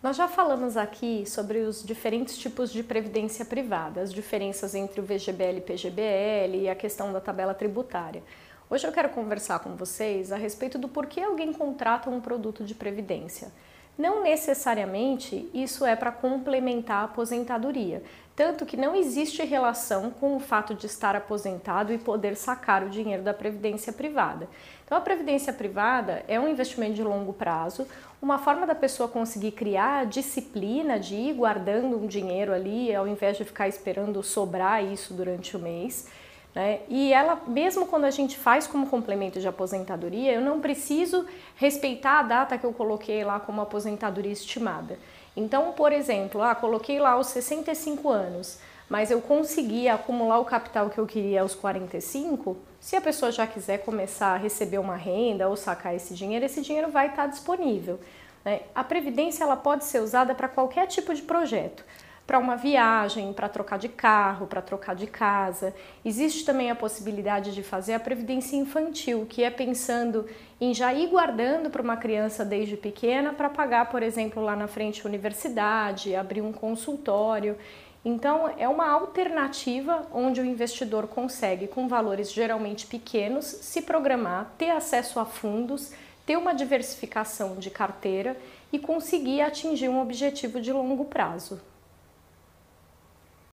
Nós já falamos aqui sobre os diferentes tipos de previdência privada, as diferenças entre o VGBL e PGBL e a questão da tabela tributária. Hoje eu quero conversar com vocês a respeito do porquê alguém contrata um produto de previdência. Não necessariamente isso é para complementar a aposentadoria, tanto que não existe relação com o fato de estar aposentado e poder sacar o dinheiro da previdência privada. Então, a previdência privada é um investimento de longo prazo, uma forma da pessoa conseguir criar a disciplina de ir guardando um dinheiro ali, ao invés de ficar esperando sobrar isso durante o mês. Né? E ela, mesmo quando a gente faz como complemento de aposentadoria, eu não preciso respeitar a data que eu coloquei lá como aposentadoria estimada. Então, por exemplo, ah, coloquei lá os 65 anos, mas eu consegui acumular o capital que eu queria aos 45, se a pessoa já quiser começar a receber uma renda ou sacar esse dinheiro, esse dinheiro vai estar disponível. Né? A previdência ela pode ser usada para qualquer tipo de projeto para uma viagem, para trocar de carro, para trocar de casa. Existe também a possibilidade de fazer a previdência infantil, que é pensando em já ir guardando para uma criança desde pequena para pagar, por exemplo, lá na frente a universidade, abrir um consultório. Então, é uma alternativa onde o investidor consegue, com valores geralmente pequenos, se programar, ter acesso a fundos, ter uma diversificação de carteira e conseguir atingir um objetivo de longo prazo.